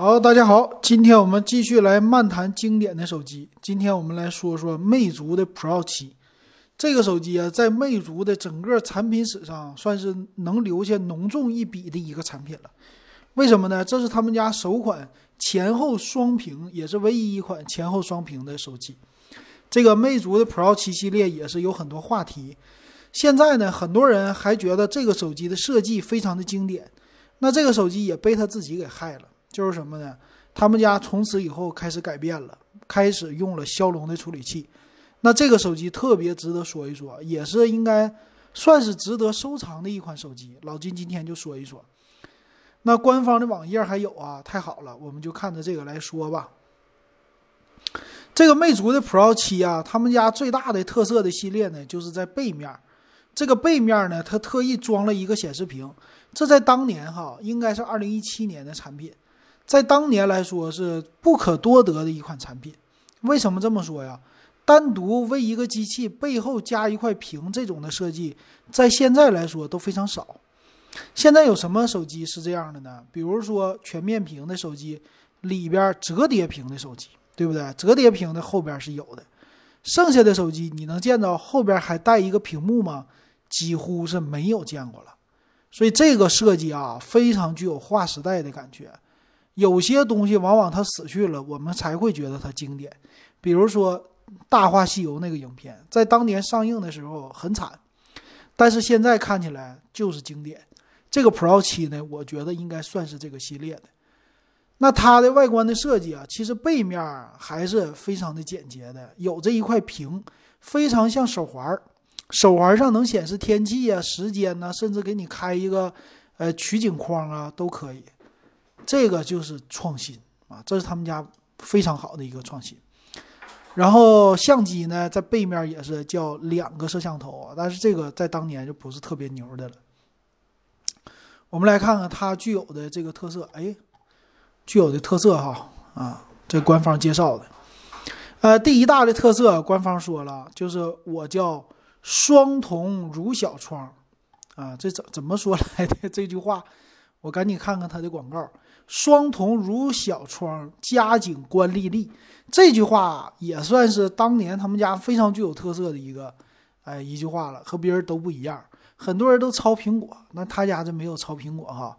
好，大家好，今天我们继续来漫谈经典的手机。今天我们来说说魅族的 Pro 七。这个手机啊，在魅族的整个产品史上，算是能留下浓重一笔的一个产品了。为什么呢？这是他们家首款前后双屏，也是唯一一款前后双屏的手机。这个魅族的 Pro 七系列也是有很多话题。现在呢，很多人还觉得这个手机的设计非常的经典。那这个手机也被他自己给害了。就是什么呢？他们家从此以后开始改变了，开始用了骁龙的处理器。那这个手机特别值得说一说，也是应该算是值得收藏的一款手机。老金今天就说一说。那官方的网页还有啊，太好了，我们就看着这个来说吧。这个魅族的 Pro 七啊，他们家最大的特色的系列呢，就是在背面。这个背面呢，它特意装了一个显示屏，这在当年哈，应该是二零一七年的产品。在当年来说是不可多得的一款产品，为什么这么说呀？单独为一个机器背后加一块屏这种的设计，在现在来说都非常少。现在有什么手机是这样的呢？比如说全面屏的手机，里边折叠屏的手机，对不对？折叠屏的后边是有的，剩下的手机你能见到后边还带一个屏幕吗？几乎是没有见过了。所以这个设计啊，非常具有划时代的感觉。有些东西往往它死去了，我们才会觉得它经典。比如说《大话西游》那个影片，在当年上映的时候很惨，但是现在看起来就是经典。这个 Pro 七呢，我觉得应该算是这个系列的。那它的外观的设计啊，其实背面还是非常的简洁的，有这一块屏，非常像手环儿手环上能显示天气啊、时间呐，甚至给你开一个呃取景框啊，都可以。这个就是创新啊，这是他们家非常好的一个创新。然后相机呢，在背面也是叫两个摄像头啊，但是这个在当年就不是特别牛的了。我们来看看它具有的这个特色，哎，具有的特色哈啊，这官方介绍的，呃，第一大的特色，官方说了，就是我叫双瞳如小窗啊，这怎怎么说来的 这句话？我赶紧看看它的广告。双瞳如小窗，佳景观丽丽。这句话也算是当年他们家非常具有特色的一个，哎，一句话了，和别人都不一样。很多人都抄苹果，那他家就没有抄苹果哈。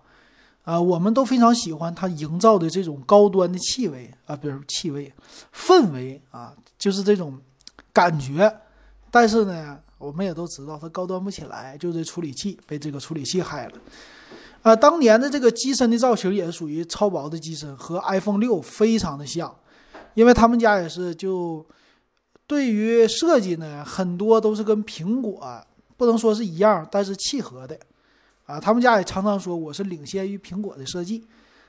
啊，我们都非常喜欢他营造的这种高端的气味啊，比如气味，氛围啊，就是这种感觉。但是呢，我们也都知道它高端不起来，就这处理器被这个处理器害了。啊，当年的这个机身的造型也是属于超薄的机身，和 iPhone 六非常的像，因为他们家也是就对于设计呢，很多都是跟苹果不能说是一样，但是契合的。啊，他们家也常常说我是领先于苹果的设计，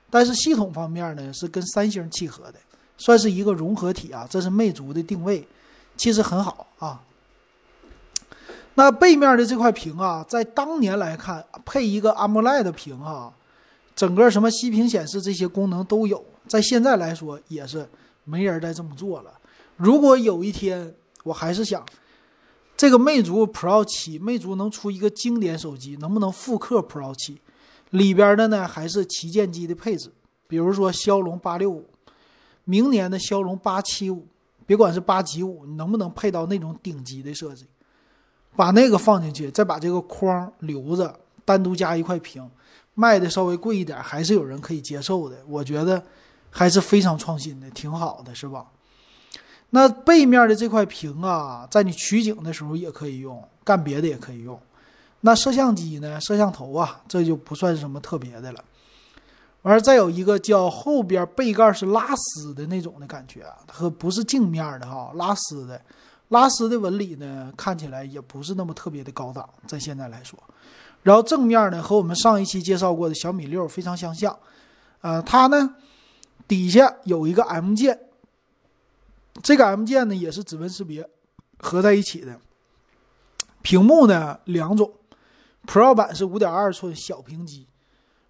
但是系统方面呢是跟三星契合的，算是一个融合体啊。这是魅族的定位，其实很好啊。那背面的这块屏啊，在当年来看，配一个 AMOLED 屏哈，整个什么息屏显示这些功能都有，在现在来说也是没人再这么做了。如果有一天，我还是想，这个魅族 Pro 七，魅族能出一个经典手机，能不能复刻 Pro 七？里边的呢还是旗舰机的配置，比如说骁龙八六五，明年的骁龙八七五，别管是八几五，能不能配到那种顶级的设计？把那个放进去，再把这个框留着，单独加一块屏，卖的稍微贵一点，还是有人可以接受的。我觉得还是非常创新的，挺好的，是吧？那背面的这块屏啊，在你取景的时候也可以用，干别的也可以用。那摄像机呢？摄像头啊，这就不算是什么特别的了。完了，再有一个叫后边背盖是拉丝的那种的感觉，和不是镜面的哈，拉丝的。拉丝的纹理呢，看起来也不是那么特别的高档，在现在来说。然后正面呢，和我们上一期介绍过的小米六非常相像。呃，它呢底下有一个 M 键，这个 M 键呢也是指纹识别合在一起的。屏幕呢两种，Pro 版是五点二寸小屏机，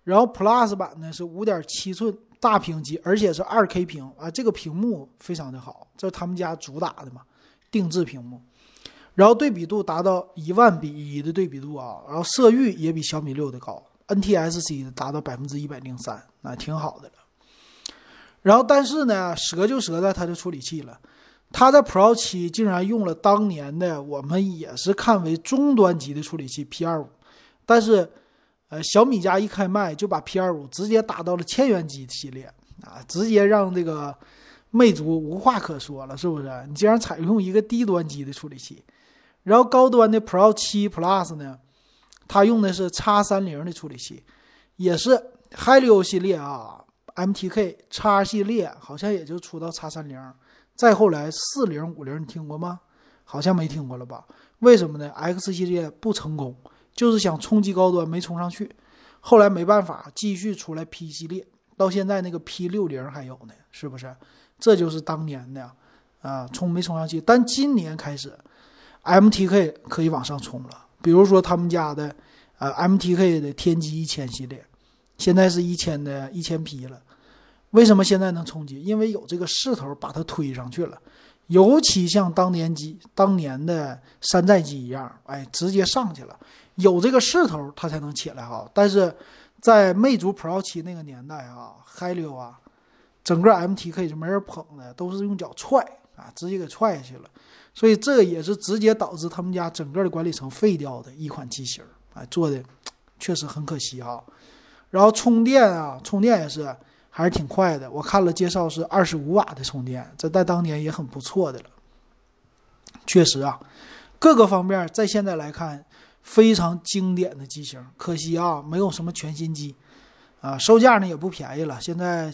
然后 Plus 版呢是五点七寸大屏机，而且是二 K 屏啊，这个屏幕非常的好，这是他们家主打的嘛。定制屏幕，然后对比度达到一万比一的对比度啊，然后色域也比小米六的高，NTSC 达到百分之一百零三，那挺好的了。然后但是呢，折就折在它的处理器了，它的 Pro 七竟然用了当年的我们也是看为中端级的处理器 P 二五，但是，呃，小米家一开卖就把 P 二五直接打到了千元机系列啊，直接让这个魅族无话可说了，是不是？你竟然采用一个低端机的处理器，然后高端的 Pro 七 Plus 呢，它用的是 X 三零的处理器，也是 Helio 系列啊。MTK 叉系列好像也就出到叉三零，再后来四零五零你听过吗？好像没听过了吧？为什么呢？X 系列不成功，就是想冲击高端没冲上去，后来没办法继续出来 P 系列，到现在那个 P 六零还有呢，是不是？这就是当年的啊，冲没冲上去。但今年开始，MTK 可以往上冲了，比如说他们家的呃 MTK 的天玑一千系列。现在是一千的一千 P 了，为什么现在能冲击？因为有这个势头把它推上去了，尤其像当年机当年的山寨机一样，哎，直接上去了，有这个势头它才能起来哈。但是在魅族 Pro 七那个年代啊，Helio 啊，整个 MTK 就没人捧的，都是用脚踹啊，直接给踹下去了，所以这也是直接导致他们家整个的管理层废掉的一款机型，哎，做的确实很可惜哈。然后充电啊，充电也是还是挺快的。我看了介绍是二十五瓦的充电，这在当年也很不错的了。确实啊，各个方面在现在来看非常经典的机型。可惜啊，没有什么全新机啊，售价呢也不便宜了。现在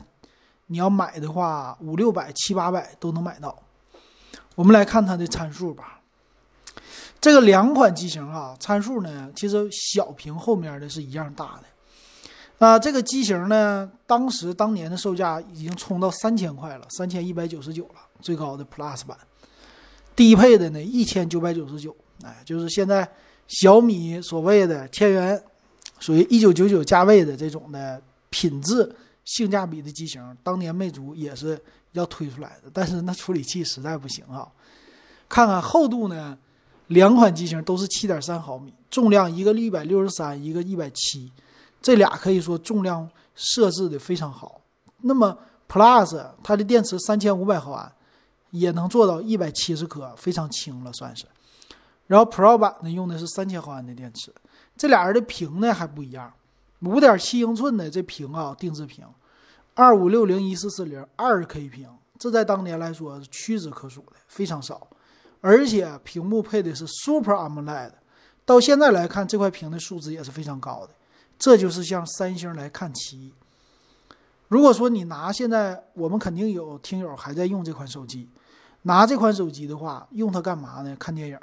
你要买的话，五六百、七八百都能买到。我们来看它的参数吧。这个两款机型啊，参数呢其实小屏后面的是一样大的。那这个机型呢？当时当年的售价已经冲到三千块了，三千一百九十九了，最高的 Plus 版，低配的呢一千九百九十九，哎，就是现在小米所谓的千元，属于一九九九价位的这种的品质性价比的机型，当年魅族也是要推出来的，但是那处理器实在不行啊。看看厚度呢，两款机型都是七点三毫米，重量一个一百六十三，一个一百七。这俩可以说重量设置的非常好。那么 Plus 它的电池三千五百毫安，也能做到一百七十克，非常轻了算是。然后 Pro 版呢用的是三千毫安的电池。这俩人的屏呢还不一样，五点七英寸的这屏啊，定制屏，二五六零一四四零二 K 屏，这在当年来说屈指可数的，非常少。而且屏幕配的是 Super AMOLED，到现在来看这块屏的素质也是非常高的。这就是向三星来看齐。如果说你拿现在，我们肯定有听友还在用这款手机，拿这款手机的话，用它干嘛呢？看电影、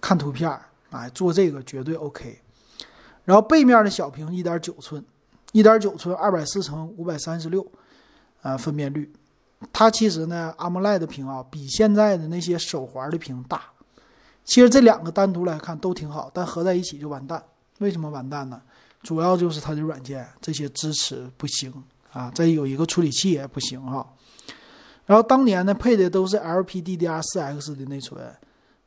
看图片，哎，做这个绝对 OK。然后背面的小屏，一点九寸，一点九寸，二百四乘五百三十六，啊，分辨率。它其实呢，AMOLED 屏啊，比现在的那些手环的屏大。其实这两个单独来看都挺好，但合在一起就完蛋。为什么完蛋呢？主要就是它的软件这些支持不行啊，再有一个处理器也不行哈。然后当年呢配的都是 LPDDR4X 的内存，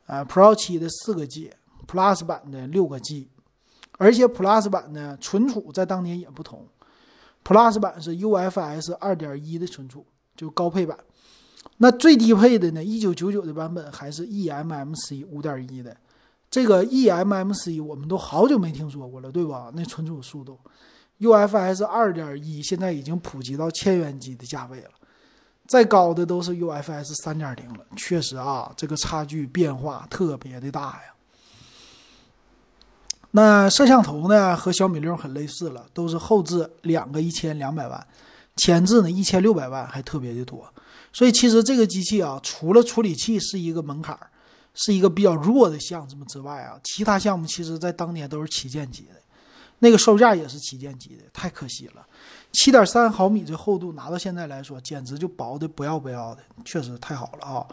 啊，Pro 七的四个 G，Plus 版的六个 G，而且 Plus 版呢存储在当年也不同，Plus 版是 UFS 二点一的存储，就高配版。那最低配的呢，一九九九的版本还是 eMMC 五点一的。这个 eMMC 我们都好久没听说过了，对吧？那存储速度，UFS 二点一现在已经普及到千元机的价位了，再高的都是 UFS 三点零了。确实啊，这个差距变化特别的大呀。那摄像头呢，和小米六很类似了，都是后置两个一千两百万，前置呢一千六百万，还特别的多。所以其实这个机器啊，除了处理器是一个门槛儿。是一个比较弱的项目之外啊，其他项目其实在当年都是旗舰级的，那个售价也是旗舰级的，太可惜了。七点三毫米这厚度拿到现在来说，简直就薄的不要不要的，确实太好了啊！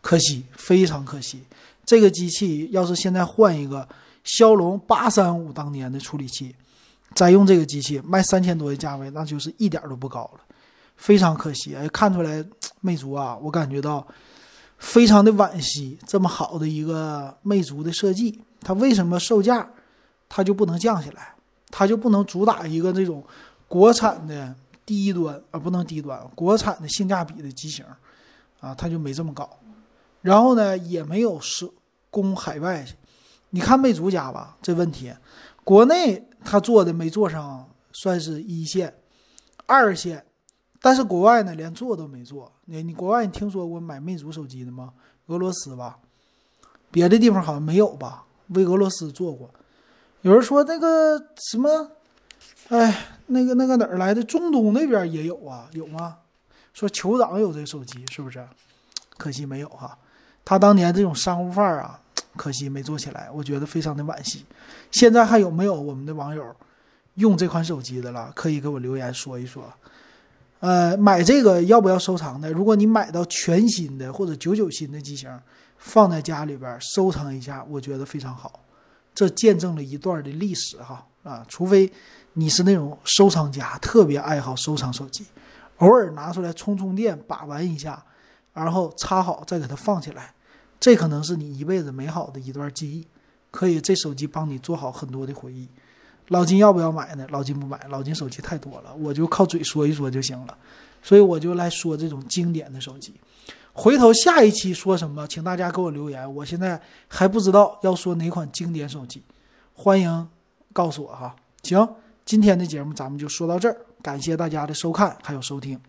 可惜，非常可惜。这个机器要是现在换一个骁龙八三五当年的处理器，再用这个机器卖三千多的价位，那就是一点都不高了，非常可惜。哎，看出来魅族啊，我感觉到。非常的惋惜，这么好的一个魅族的设计，它为什么售价它就不能降下来？它就不能主打一个这种国产的低端啊，不能低端，国产的性价比的机型啊，它就没这么高。然后呢，也没有是供海外。你看魅族家吧，这问题，国内它做的没做上，算是一线、二线，但是国外呢，连做都没做。你你国外你听说过买魅族手机的吗？俄罗斯吧，别的地方好像没有吧？为俄罗斯做过。有人说那个什么，哎，那个那个哪儿来的？中东那边也有啊，有吗？说酋长有这手机，是不是？可惜没有哈。他当年这种商务范儿啊，可惜没做起来，我觉得非常的惋惜。现在还有没有我们的网友用这款手机的了？可以给我留言说一说。呃，买这个要不要收藏的？如果你买到全新的或者九九新的机型，放在家里边收藏一下，我觉得非常好。这见证了一段的历史哈啊！除非你是那种收藏家，特别爱好收藏手机，偶尔拿出来充充电，把玩一下。然后插好，再给它放起来，这可能是你一辈子美好的一段记忆。可以，这手机帮你做好很多的回忆。老金要不要买呢？老金不买，老金手机太多了，我就靠嘴说一说就行了。所以我就来说这种经典的手机。回头下一期说什么，请大家给我留言。我现在还不知道要说哪款经典手机，欢迎告诉我哈。行，今天的节目咱们就说到这儿，感谢大家的收看还有收听。